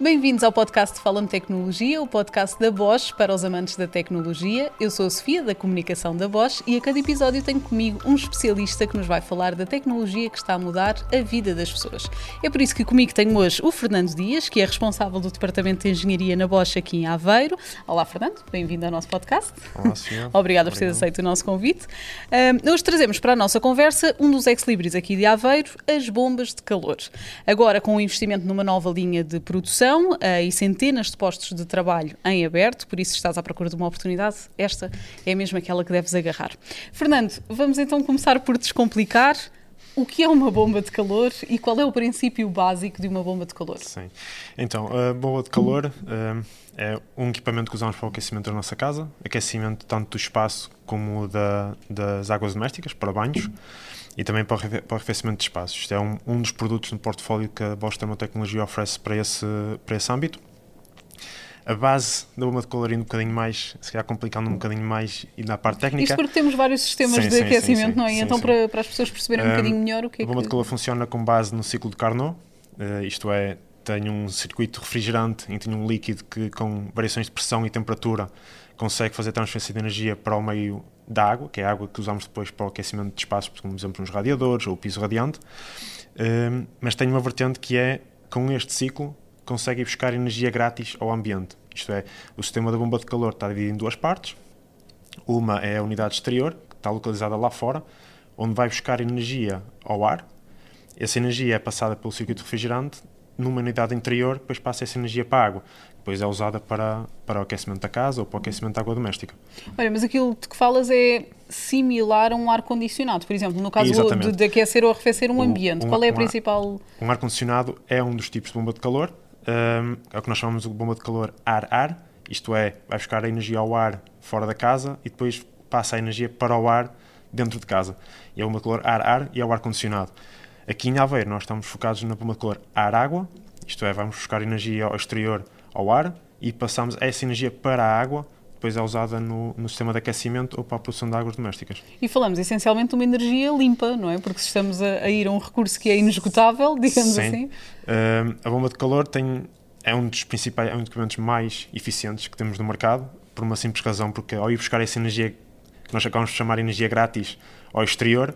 Bem-vindos ao podcast Fala-me Tecnologia, o podcast da Bosch para os amantes da tecnologia. Eu sou a Sofia, da comunicação da Bosch, e a cada episódio tenho comigo um especialista que nos vai falar da tecnologia que está a mudar a vida das pessoas. É por isso que comigo tenho hoje o Fernando Dias, que é responsável do Departamento de Engenharia na Bosch aqui em Aveiro. Olá, Fernando, bem-vindo ao nosso podcast. Olá. Obrigada por ter aceito o nosso convite. Um, hoje trazemos para a nossa conversa um dos ex-libris aqui de Aveiro, as bombas de calor. Agora, com o investimento numa nova linha de produção, uh, e centenas de postos de trabalho em aberto, por isso estás à procura de uma oportunidade, esta é mesmo aquela que deves agarrar. Fernando, vamos então começar por descomplicar o que é uma bomba de calor e qual é o princípio básico de uma bomba de calor? Sim. Então, a bomba de calor uh, é um equipamento que usamos para o aquecimento da nossa casa, aquecimento tanto do espaço como da, das águas domésticas, para banhos e também para o arrefecimento de espaços. Isto é um, um dos produtos no portfólio que a Bosch Termotecnologia oferece para esse, para esse âmbito. A base da bomba de calor um bocadinho mais, se calhar complicando um bocadinho mais e na parte técnica. Isto porque temos vários sistemas sim, de sim, aquecimento, sim, não é? então, para, para as pessoas perceberem um, um bocadinho melhor o que é A bomba que... de calor funciona com base no ciclo de Carnot, uh, isto é, tem um circuito refrigerante em que tem um líquido que, com variações de pressão e temperatura, consegue fazer transferência de energia para o meio da água, que é a água que usamos depois para o aquecimento de espaços, como exemplo nos radiadores ou o piso radiante, um, mas tem uma vertente que é, com este ciclo, consegue buscar energia grátis ao ambiente. Isto é, o sistema da bomba de calor está dividido em duas partes. Uma é a unidade exterior, que está localizada lá fora, onde vai buscar energia ao ar. Essa energia é passada pelo circuito refrigerante numa unidade interior, depois passa essa energia para a água. Depois é usada para, para o aquecimento da casa ou para o aquecimento da água doméstica. Olha, mas aquilo de que falas é similar a um ar-condicionado, por exemplo, no caso de, de, aquecer ou arrefecer um ambiente. Um, Qual é a um principal... Um ar-condicionado é um dos tipos de bomba de calor, um, é o que nós chamamos de bomba de calor ar-ar, isto é, vai buscar a energia ao ar fora da casa e depois passa a energia para o ar dentro de casa. E é uma de calor ar-ar e é o ar-condicionado. Aqui em Aveiro nós estamos focados na bomba de calor ar-água, isto é, vamos buscar energia ao exterior ao ar e passamos essa energia para a água, depois é usada no, no, sistema de aquecimento ou para a produção de águas domésticas. E falamos essencialmente de uma energia limpa, não é? Porque se estamos a, a ir a um recurso que é inesgotável, digamos Sim. assim. Uh, a bomba de calor tem, é um dos principais, é um dos equipamentos mais eficientes que temos no mercado, por uma simples razão, porque ao ir buscar essa energia que nós acabamos de chamar de energia grátis ao exterior,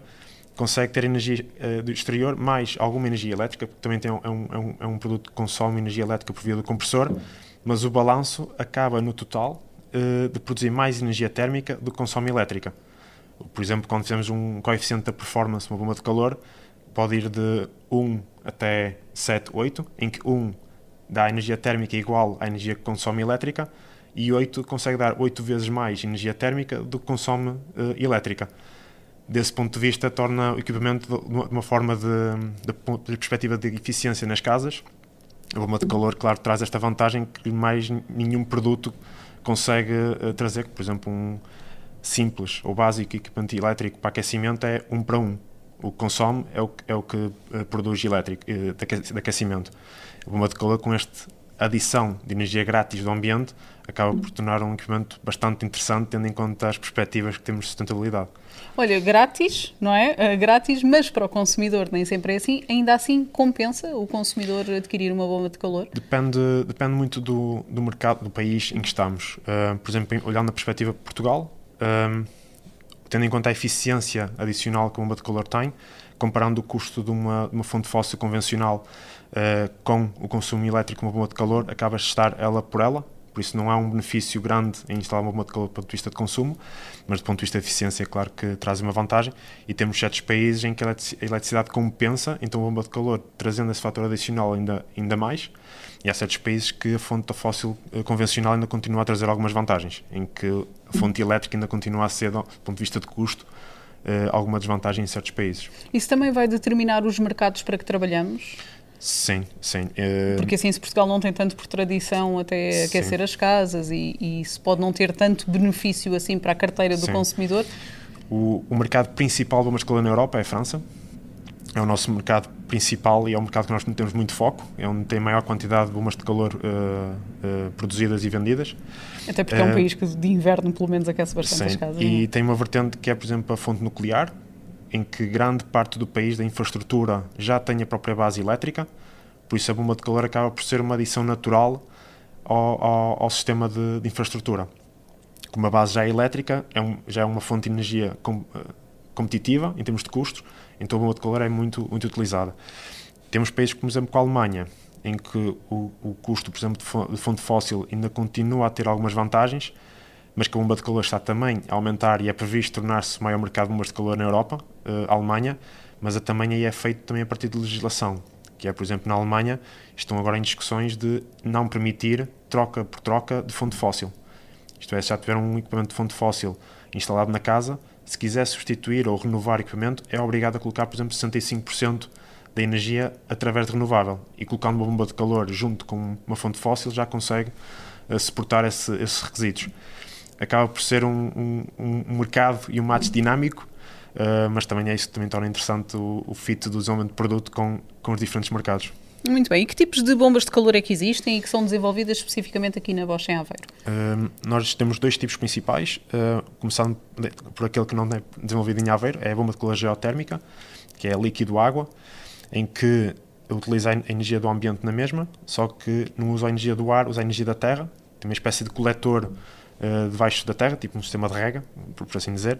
consegue ter energia uh, do exterior mais alguma energia elétrica, porque também tem um, é, um, é um produto que consome energia elétrica por via do compressor, mas o balanço acaba no total uh, de produzir mais energia térmica do que consome elétrica. Por exemplo, quando fizemos um coeficiente da performance, uma bomba de calor, pode ir de 1 até 7, 8, em que 1 dá energia térmica igual à energia que consome elétrica e 8 consegue dar 8 vezes mais energia térmica do que consome uh, elétrica desse ponto de vista, torna o equipamento de uma forma de, de, de perspectiva de eficiência nas casas. A bomba de calor, claro, traz esta vantagem que mais nenhum produto consegue uh, trazer, por exemplo, um simples ou básico equipamento elétrico para aquecimento é um para um. O que consome é o, é o que uh, produz elétrico, uh, de aquecimento. A bomba de calor, com esta adição de energia grátis do ambiente, acaba por tornar um equipamento bastante interessante, tendo em conta as perspectivas que temos de sustentabilidade. Olha, grátis, não é? Uh, grátis, mas para o consumidor nem sempre é assim. Ainda assim, compensa o consumidor adquirir uma bomba de calor? Depende, depende muito do, do mercado, do país em que estamos. Uh, por exemplo, olhando na perspectiva de Portugal, uh, tendo em conta a eficiência adicional que a bomba de calor tem, comparando o custo de uma, de uma fonte fóssil convencional com o consumo elétrico uma bomba de calor, acabas de estar ela por ela, por isso não há um benefício grande em instalar uma bomba de calor do ponto de vista de consumo, mas do ponto de vista de eficiência, é claro que traz uma vantagem. E temos certos países em que a eletricidade compensa, então a bomba de calor trazendo esse fator adicional ainda, ainda mais. E há certos países que a fonte fóssil eh, convencional ainda continua a trazer algumas vantagens, em que a fonte elétrica ainda continua a ser, do ponto de vista de custo, eh, alguma desvantagem em certos países. Isso também vai determinar os mercados para que trabalhamos? Sim, sim. Uh... Porque assim, se Portugal não tem tanto por tradição até sim. aquecer as casas e, e se pode não ter tanto benefício assim para a carteira do sim. consumidor. O, o, mercado principal do masculino na Europa é a França. É o nosso mercado principal e é um mercado que nós não temos muito foco. É onde tem maior quantidade de bombas de calor uh, uh, produzidas e vendidas. Até porque é um país que de inverno, pelo menos, aquece bastante sim. as casas. E tem uma vertente que é, por exemplo, a fonte nuclear, em que grande parte do país da infraestrutura já tem a própria base elétrica, Por isso a bomba de calor acaba por ser uma adição natural ao, ao, ao sistema de, de, infraestrutura. Como a base já é elétrica, é um, já é uma fonte de energia com, uh, competitiva em termos de custos, então a bomba de calor é muito, muito utilizada. Temos países, como, por exemplo, a Alemanha, em que o, o custo, por exemplo, de fonte fóssil ainda continua a ter algumas vantagens, mas que a bomba de calor está também a aumentar e é previsto tornar-se o maior mercado de bombas de calor na Europa, a Alemanha, mas a também aí é feito também a partir de legislação, que é, por exemplo, na Alemanha, estão agora em discussões de não permitir troca por troca de fonte fóssil. Isto é, se já tiver um equipamento de fonte fóssil instalado na casa, se quiser substituir ou renovar equipamento, é obrigado a colocar, por exemplo, 65% da energia através de renovável. E colocando uma bomba de calor junto com uma fonte fóssil, já consegue uh, suportar esse, esses requisitos acaba por ser um, um, um mercado e um match dinâmico, uh, mas também é isso que também torna interessante o, o fit do desenvolvimento de produto com, com os diferentes mercados. Muito bem. E que tipos de bombas de calor é que existem e que são desenvolvidas especificamente aqui na Bosch em Aveiro? Uh, nós temos dois tipos principais, uh, começando por aquele que não é desenvolvido em Aveiro, é a bomba de calor geotérmica, que é líquido-água, em que utiliza a energia do ambiente na mesma, só que não usa a energia do ar, usa a energia da terra, tem uma espécie de coletor uh, debaixo da Terra, tipo um sistema de rega, por, por assim dizer,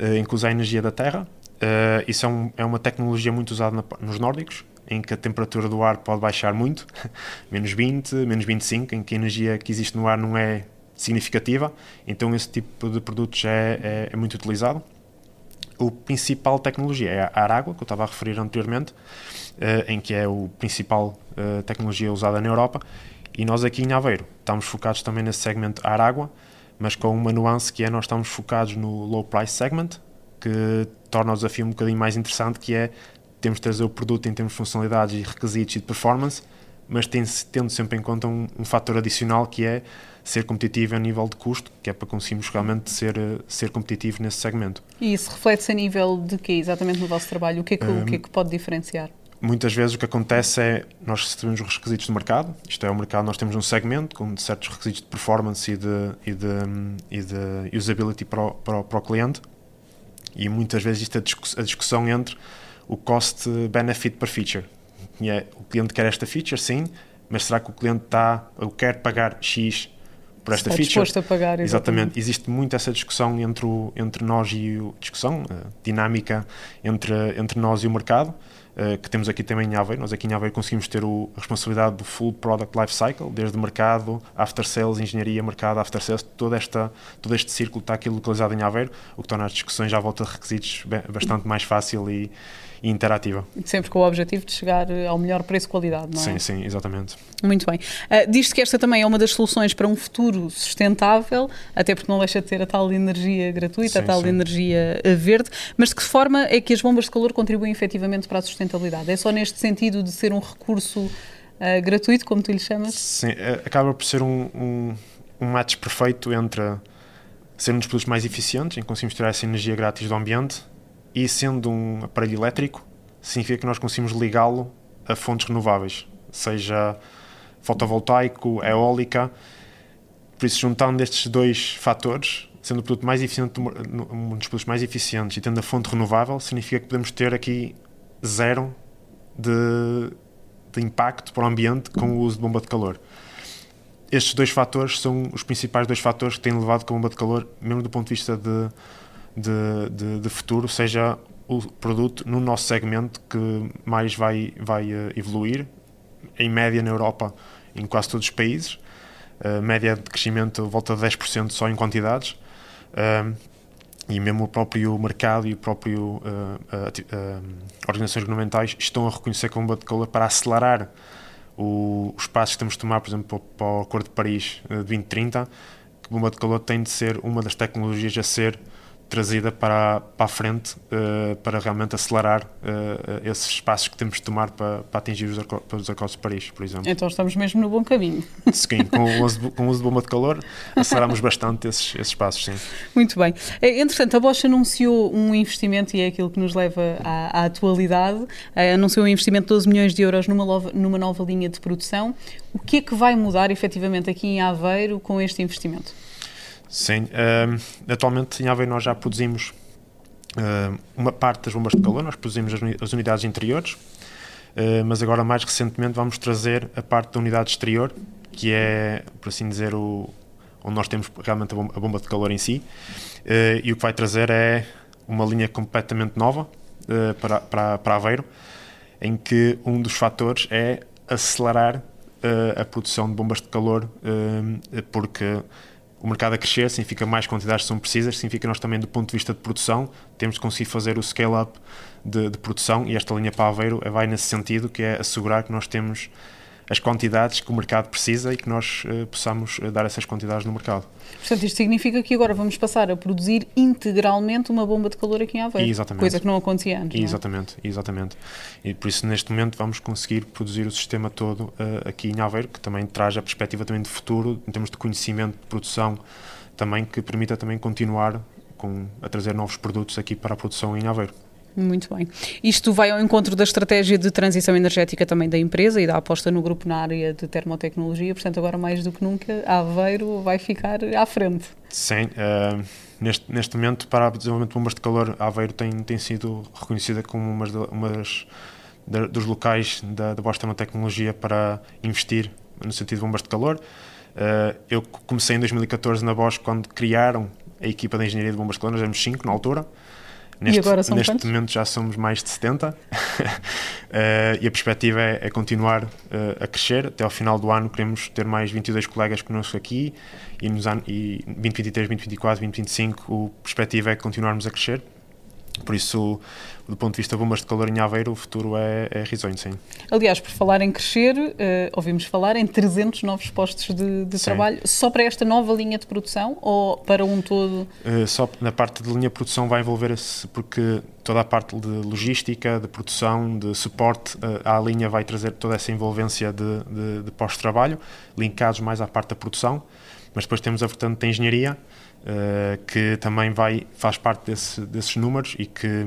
uh, em que usa a energia da Terra. Uh, isso é, um, é, uma tecnologia muito usada na, nos nórdicos, em que a temperatura do ar pode baixar muito, menos 20, menos 25, em que a energia que existe no ar não é significativa, então esse tipo de produtos é, é, é muito utilizado. O principal tecnologia é a água, que eu estava a referir anteriormente, uh, em que é o principal uh, tecnologia usada na Europa, e nós aqui em Aveiro estamos focados também nesse segmento ar-água, mas com uma nuance que é nós estamos focados no low price segment, que torna o desafio um bocadinho mais interessante, que é temos de trazer o produto em termos de funcionalidades e requisitos e de performance, mas tendo sempre em conta um, um fator adicional que é ser competitivo a nível de custo, que é para conseguirmos realmente ser, ser competitivos nesse segmento. E isso reflete-se a nível de quê exatamente no vosso trabalho? O que é que, um, o que, é que pode diferenciar? Muitas vezes o que acontece é nós recebemos os requisitos do mercado, isto é, o mercado, nós temos um segmento com certos requisitos de performance e de, e de, e de usability para o, para, o, para o cliente, e muitas vezes isto é a discussão entre o cost-benefit per feature. E é, o cliente quer esta feature, sim, mas será que o cliente está ou quer pagar X por esta está feature? disposto a pagar, exatamente. exatamente. Existe muito essa discussão entre, o, entre nós e o... discussão, dinâmica entre, entre nós e o mercado, uh, que temos aqui também em Aveiro. Nós aqui em Aveiro conseguimos ter o, a responsabilidade do full product life cycle, desde mercado, after sales, engenharia, mercado, after sales, toda esta, todo este círculo está aqui localizado em Aveiro, o que torna as discussões à volta de requisitos bastante mais fácil e, e interativa. Sempre com o objetivo de chegar eh, ao melhor preço-qualidade, não é? Sim, sim, exatamente. Muito bem. Uh, Diz-se que esta também é uma das soluções para um futuro sustentável, até porque não deixa de ter a tal energia gratuita, sim, a tal sim. energia verde, mas de que forma é que as bombas de calor contribuem efetivamente para a sustentabilidade? É só neste sentido de ser um recurso uh, gratuito, como tu lhe chamas? Sim, acaba por ser um, um, um match perfeito entre ser um dos produtos mais eficientes, em conseguimos tirar essa energia grátis do ambiente e sendo um aparelho elétrico, significa que nós conseguimos ligá-lo a fontes renováveis, seja fotovoltaico, eólica. Por isso, juntando estes dois fatores, sendo o produto mais eficiente, um dos produtos mais eficientes e tendo a fonte renovável, significa que podemos ter aqui zero de, de impacto para o ambiente com o uso de bomba de calor. Estes dois fatores são os principais dois fatores que têm levado com a bomba de calor, mesmo do ponto de vista de de, de, de, futuro seja o produto no nosso segmento que mais vai, vai uh, evoluir, em média na Europa, em quase todos os países, uh, média de crescimento volta de 10% só em quantidades, uh, e mesmo o próprio mercado e o próprio organizações governamentais estão a reconhecer como calor para acelerar o, os passos que temos de tomar, por exemplo, para o Acordo de Paris de 2030, que bomba de calor tem de ser uma das tecnologias a ser trazida para, para a frente uh, para realmente acelerar uh, esses passos que temos de tomar para, para atingir os, os acordos de Paris, por exemplo. Então estamos mesmo no bom caminho. Sim, com o uso, com o uso de bomba de calor aceleramos bastante esses, esses passos, sim. Muito bem. É, entretanto, a Bosch anunciou um investimento, e é aquilo que nos leva à, à atualidade, é, anunciou um investimento de 12 milhões de euros numa nova, numa nova linha de produção. O que é que vai mudar efetivamente aqui em Aveiro com este investimento? Sim, uh, atualmente em Aveiro nós já produzimos uh, uma parte das bombas de calor, nós produzimos as, unidades interiores, uh, mas agora mais recentemente vamos trazer a parte da unidade exterior, que é, por assim dizer, o, onde nós temos realmente a bomba, a bomba de calor em si, uh, e o que vai trazer é uma linha completamente nova uh, para, para, para Aveiro, em que um dos fatores é acelerar a produção de bombas de calor, porque o mercado a crescer significa mais quantidades são precisas, significa nós também, do ponto de vista de produção, temos de conseguir fazer o scale-up de, de, produção e esta linha para Aveiro vai nesse sentido, que é assegurar que nós temos as quantidades que o mercado precisa e que nós uh, possamos uh, dar essas quantidades no mercado. Portanto, isto significa que agora vamos passar a produzir integralmente uma bomba de calor aqui em Aveiro. Exatamente. Coisa que não acontecia antes. Exatamente, é? exatamente. E por isso, neste momento, vamos conseguir produzir o sistema todo uh, aqui em Aveiro, que também traz a perspectiva também de futuro, em termos de conhecimento de produção, também que permita também continuar com, a trazer novos produtos aqui para a produção em Aveiro. Muito bem. Isto vai ao encontro da estratégia de transição energética também da empresa e da aposta no grupo na área de termotecnologia, portanto, agora mais do que nunca, Aveiro vai ficar à frente. Sim, uh, neste, neste momento, para o desenvolvimento de bombas de calor, Aveiro tem, tem sido reconhecida como uma, uma das, da, dos locais da, da Bosch Termotecnologia para investir no sentido de bombas de calor. Uh, eu comecei em 2014 na Bosch quando criaram a equipa de engenharia de bombas de calor, nós éramos 5 na altura. Neste, e agora são neste quantos? momento já somos mais de 70 uh, e a perspectiva é, é continuar uh, a crescer. Até ao final do ano queremos ter mais 22 colegas connosco aqui e, nos an e 2023, 2024, 2025 a perspectiva é continuarmos a crescer. Por isso, do ponto de vista de bombas de calor em Aveiro, o futuro é, é risonho, sim. Aliás, por falar em crescer, uh, ouvimos falar em 300 novos postos de, de trabalho, só para esta nova linha de produção ou para um todo? Uh, só na parte de linha de produção vai envolver-se, porque toda a parte de logística, de produção, de suporte uh, à linha vai trazer toda essa envolvência de, de, de pós-trabalho, linkados mais à parte da produção, mas depois temos a vertente de engenharia, que também vai, faz parte desse, desses números e que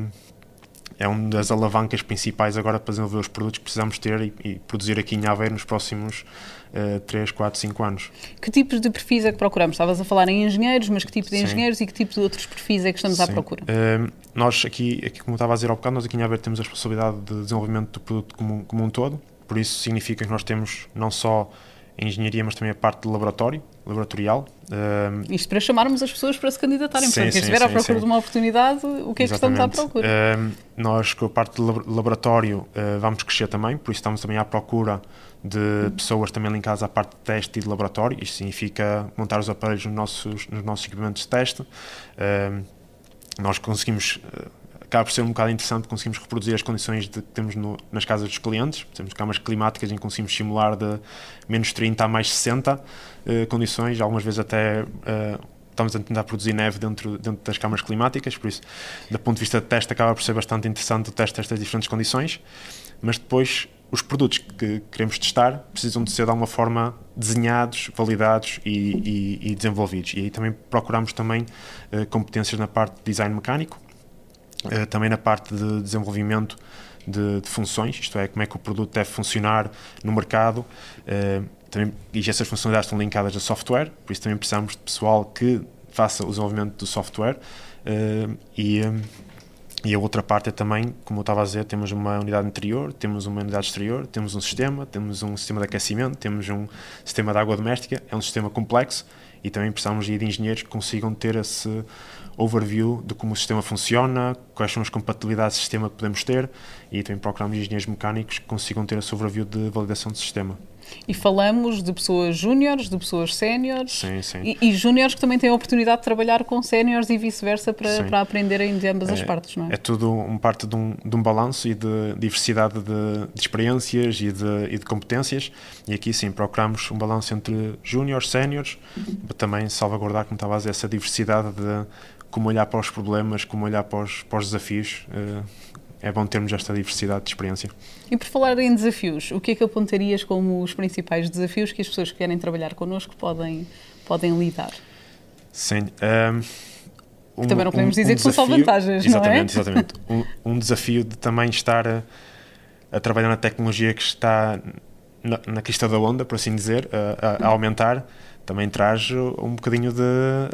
é uma das alavancas principais agora para desenvolver os produtos que precisamos ter e, e produzir aqui em Aveiro nos próximos uh, 3, 4, 5 anos. Que tipos de perfis é que procuramos? Estavas a falar em engenheiros, mas que tipo de Sim. engenheiros e que tipo de outros perfis é que estamos Sim. à procura? Uh, nós aqui, aqui, como estava a dizer ao bocado, nós aqui em Aveiro temos a responsabilidade de desenvolvimento do produto como, como um todo, por isso significa que nós temos não só a engenharia, mas também a parte de laboratório, laboratorial. Um, Isto para chamarmos as pessoas para se candidatarem. Sim, Portanto, quem estiver à procura sim. de uma oportunidade, o que é que estamos à procura? Um, nós, com a parte de laboratório, uh, vamos crescer também, por isso estamos também à procura de uhum. pessoas também ligadas à parte de teste e de laboratório. Isto significa montar os aparelhos nos nossos, nos nossos equipamentos de teste. Um, nós conseguimos. Uh, acaba por ser um bocado interessante, conseguimos reproduzir as condições de, que temos no, nas casas dos clientes. Temos camas climáticas em que conseguimos simular de menos 30 a mais 60 uh, eh, condições, algumas vezes até uh, estamos a tentar produzir neve dentro, dentro das câmaras climáticas, por isso, do ponto de vista de teste, acaba por ser bastante interessante o teste destas diferentes condições, mas depois os produtos que queremos testar precisam de ser de alguma forma desenhados, validados e, e, e desenvolvidos. E aí também procuramos também uh, competências na parte de design mecânico, uh, também na parte de desenvolvimento de, de, funções, isto é, como é que o produto deve funcionar no mercado. Uh, também, e essas funcionalidades estão linkadas a software, por isso também precisamos de pessoal que faça o desenvolvimento do software. Uh, e, e a outra parte é também, como eu estava a dizer, temos uma unidade interior, temos uma unidade exterior, temos um sistema, temos um sistema de aquecimento, temos um sistema de água doméstica, é um sistema complexo e também precisamos de engenheiros que consigam ter esse overview de como o sistema funciona, quais são as compatibilidades de sistema que podemos ter e também procuramos engenheiros mecânicos que consigam ter esse overview de validação do sistema. E falamos de pessoas júniores, de pessoas séniores. Sim, sim. E, e júniores que também têm a oportunidade de trabalhar com séniores e vice-versa para, para aprenderem de ambas é, as partes, não é? É tudo um parte de um, de um balanço e de diversidade de, de experiências e de, e de, competências. E aqui sim, procuramos um balanço entre júniores, séniores, uhum. para também salvaguardar, como estava a dizer, essa diversidade de como olhar para os problemas, como olhar para os, para os desafios. Uh, é bom termos esta diversidade de experiência. E por falar em desafios, o que é que apontarias como os principais desafios que as pessoas que querem trabalhar connosco podem, podem lidar? Sim. Um, um, também não podemos um, dizer um que são só vantagens, exatamente, não é? Exatamente, um, desafio de também estar a, a, trabalhar na tecnologia que está na, na crista da onda, por assim dizer, a, a, a aumentar, também traz um bocadinho de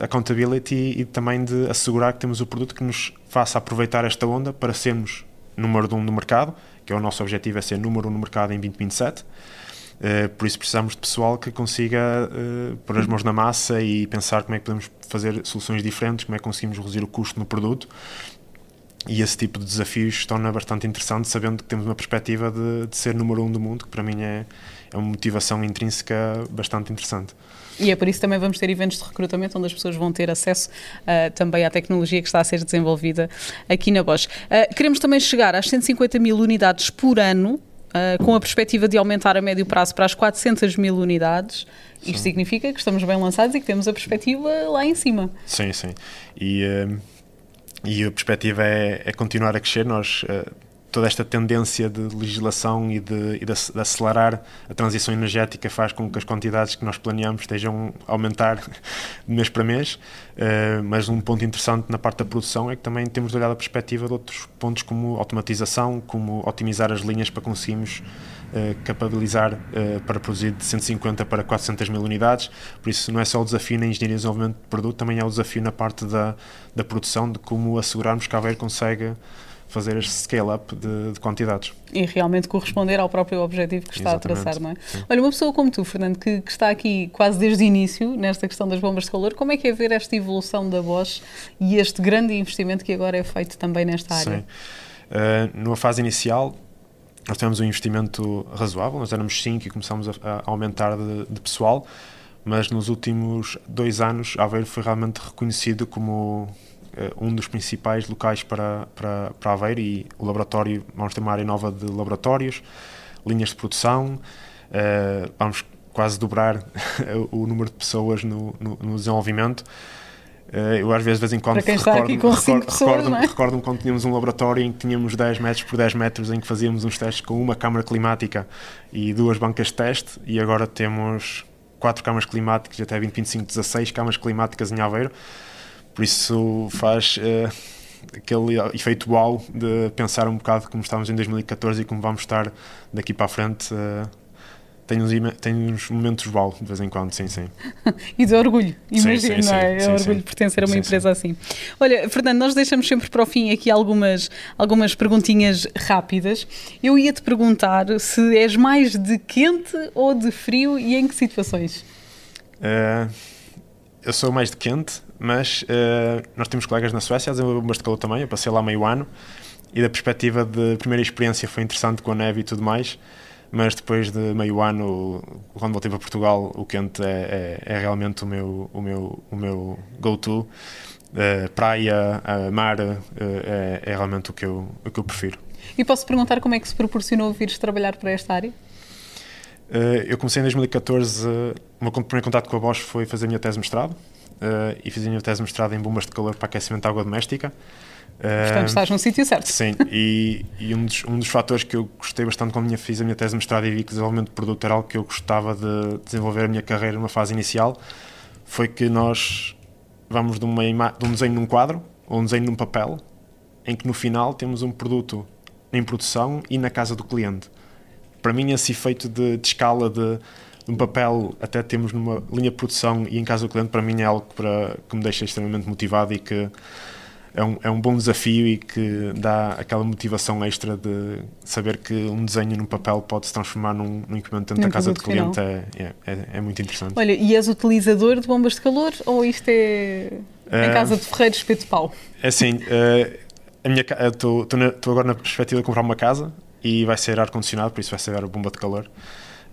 accountability e também de assegurar que temos o produto que nos faça aproveitar esta onda para sermos número um do mercado, que é o nosso objetivo é ser número um no mercado em 2027. Uh, por isso precisamos de pessoal que consiga uh, pôr as mãos na massa e pensar como é que podemos fazer soluções diferentes, como é que conseguimos reduzir o custo no produto. E esse tipo de desafios torna bastante interessante, sabendo que temos uma perspectiva de, de ser número um do mundo, que para mim é, é uma motivação intrínseca bastante interessante. E é por isso que também vamos ter eventos de recrutamento onde as pessoas vão ter acesso uh, também à tecnologia que está a ser desenvolvida aqui na Bosch. Uh, queremos também chegar às 150 mil unidades por ano, uh, com a perspectiva de aumentar a médio prazo para as 400 mil unidades. Isto sim. significa que estamos bem lançados e que temos a perspectiva lá em cima. Sim, sim. E, e a perspectiva é, é, continuar a crescer. Nós toda esta tendência de legislação e, de, e de, acelerar a transição energética faz com que as quantidades que nós planeamos estejam a aumentar de mês para mês. Uh, mas um ponto interessante na parte da produção é que também temos de olhar a perspectiva de outros pontos como automatização, como otimizar as linhas para conseguirmos uh, capabilizar uh, para produzir de 150 para 400 mil unidades. Por isso, não é só o desafio na engenharia de desenvolvimento de produto, também é o desafio na parte da, da produção, de como assegurarmos que a Aveiro consegue fazer este scale-up de, de, quantidades. E realmente corresponder ao próprio objetivo que está Exatamente. a traçar, não é? Sim. Olha, uma pessoa como tu, Fernando, que, que, está aqui quase desde o início nesta questão das bombas de calor, como é que é ver esta evolução da Bosch e este grande investimento que agora é feito também nesta área? Sim. Uh, numa fase inicial, nós tivemos um investimento razoável, nós éramos 5 e começámos a, a aumentar de, de, pessoal, mas nos últimos dois anos Aveiro foi realmente reconhecido como um dos principais locais para, para, para Aveiro e o laboratório, vamos ter uma área nova de laboratórios, linhas de produção, uh, vamos quase dobrar o número de pessoas no, no, no desenvolvimento. Uh, eu às vezes, de vez em quando, recordo-me recordo, recordo, é? recordo quando tínhamos um laboratório em que tínhamos 10 metros por 10 metros em que fazíamos uns testes com uma câmara climática e duas bancas de teste e agora temos quatro câmaras climáticas até 2025, 16 câmaras climáticas em Aveiro por isso faz uh, aquele efeito wow de pensar um bocado como estávamos em 2014 e como vamos estar daqui para a frente. Uh, tem uns, tem uns momentos wow de vez em quando, sim, sim. e de orgulho, imagino, não é? Sim, é orgulho sim. pertencer a uma sim, empresa assim. Olha, Fernando, nós deixamos sempre para o fim aqui algumas, algumas perguntinhas rápidas. Eu ia te perguntar se és mais de quente ou de frio e em que situações? Uh, eu sou mais de quente, mas uh, nós temos colegas na Suécia a desenvolver bombas de calor também, eu passei lá meio ano e da perspectiva de primeira experiência foi interessante com a neve e tudo mais, mas depois de meio ano, quando voltei para Portugal, o quente é, é, é realmente o meu, o meu, o meu go-to. Uh, praia, uh, mar, uh, é, é, realmente o que, eu, o que eu prefiro. E posso perguntar como é que se proporcionou vires trabalhar para esta área? eu comecei em 2014, o meu primeiro contato com a Bosch foi fazer a minha tese de mestrado, e fiz a minha tese de mestrado em bombas de calor para aquecimento de água doméstica. Portanto, uh, estás no sítio certo. Sim, e, e, um, dos, um dos fatores que eu gostei bastante quando fiz a minha tese de mestrado e vi que o desenvolvimento de produto era algo que eu gostava de desenvolver a minha carreira numa fase inicial, foi que nós vamos de, uma de um desenho num quadro ou um desenho num papel, em que no final temos um produto em produção e na casa do cliente. Para mim, esse efeito de, de escala de um papel até temos numa linha de produção e em casa do cliente, para mim é algo para, que me deixa extremamente motivado e que é um, é um bom desafio e que dá aquela motivação extra de saber que um desenho num papel pode se transformar num, num equipamento dentro da casa do cliente é, é, é, é, muito interessante. Olha, e és utilizador de bombas de calor ou isto é em uh, casa de Ferreiro Espeto de Pau? É assim, uh, estou agora na perspectiva de comprar uma casa e vai ser ar-condicionado, por isso vai ser a bomba de calor.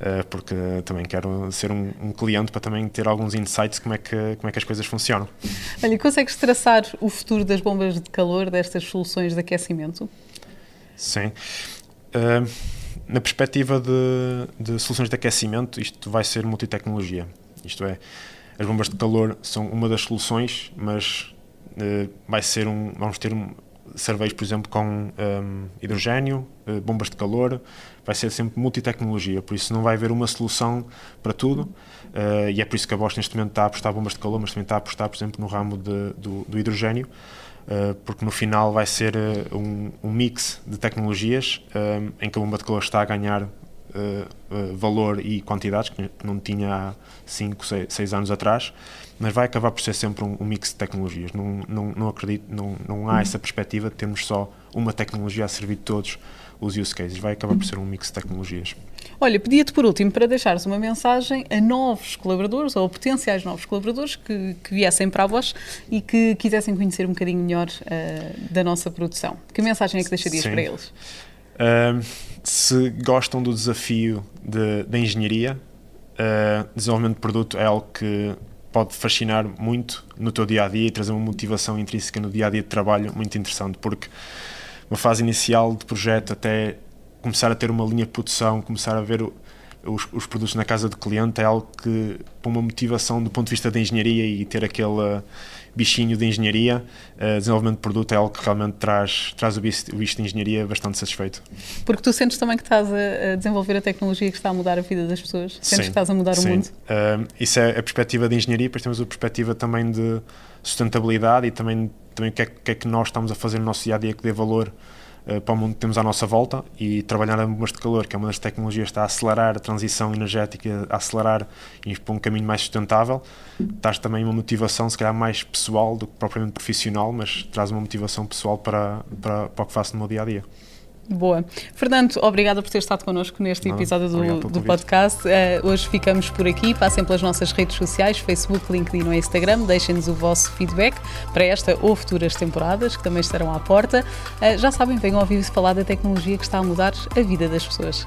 Eh, porque também quero ser um, um, cliente para também ter alguns insights como é que, como é que as coisas funcionam. Olha, consegues traçar o futuro das bombas de calor, destas soluções de aquecimento? Sim. Uh, na perspectiva de, de, soluções de aquecimento, isto vai ser multitecnologia. Isto é, as bombas de calor são uma das soluções, mas uh, vai ser um, vamos ter um, cerveja, por exemplo, com um, hidrogênio, uh, bombas de calor, vai ser sempre multitecnologia, por isso não vai haver uma solução para tudo, uh, e é por isso que a Bosch neste momento está a apostar bombas de calor, mas também está a apostar, por exemplo, no ramo de, do, do, hidrogênio, uh, porque no final vai ser um, um, mix de tecnologias em que a bomba de calor está a ganhar valor e quantidades que não tinha há 5, 6 anos atrás, mas vai acabar por ser sempre um, um mix de tecnologias. Não, não, não acredito, não, não há essa perspectiva de termos só uma tecnologia a servir de todos os use cases. Vai acabar por ser um mix de tecnologias. Olha, pedia-te por último para deixares uma mensagem a novos colaboradores ou potenciais novos colaboradores que, que viessem para a Bosch e que quisessem conhecer um bocadinho melhor uh, da nossa produção. Que mensagem é que deixarias Sim. para eles? Uh, se gostam do desafio da de, de engenharia, uh, desenvolvimento de produto é algo que pode fascinar muito no teu dia a dia e trazer uma motivação intrínseca no dia a dia de trabalho muito interessante, porque uma fase inicial de projeto até começar a ter uma linha de produção, começar a ver os, os, produtos na casa do cliente é algo que, para uma motivação do ponto de vista da engenharia e ter aquele bichinho de engenharia, uh, desenvolvimento de produto é algo que realmente traz, traz o bicho, o bicho de engenharia bastante satisfeito. Porque tu sentes também que estás a, desenvolver a tecnologia que está a mudar a vida das pessoas? Sentes sim, que estás a mudar sim. o mundo? Uh, isso é a perspectiva de engenharia, depois temos a perspectiva também de sustentabilidade e também, também o que é, que é que nós estamos a fazer no nosso dia a dia que dê valor eh, para o mundo que temos à nossa volta e trabalhar em bombas de calor, que é uma das tecnologias que está a acelerar a transição energética, a acelerar e para um caminho mais sustentável, traz também uma motivação, se calhar mais pessoal do que propriamente profissional, mas traz uma motivação pessoal para, para, para o que faço no meu dia a dia. Boa. Fernando, obrigada por ter estado connosco neste episódio do, do podcast. Uh, hoje ficamos por aqui. Passem pelas nossas redes sociais, Facebook, LinkedIn ou Instagram. Deixem-nos o vosso feedback para esta ou futuras temporadas, que também estarão à porta. Uh, já sabem, venham ouvir-se falar da tecnologia que está a mudar a vida das pessoas.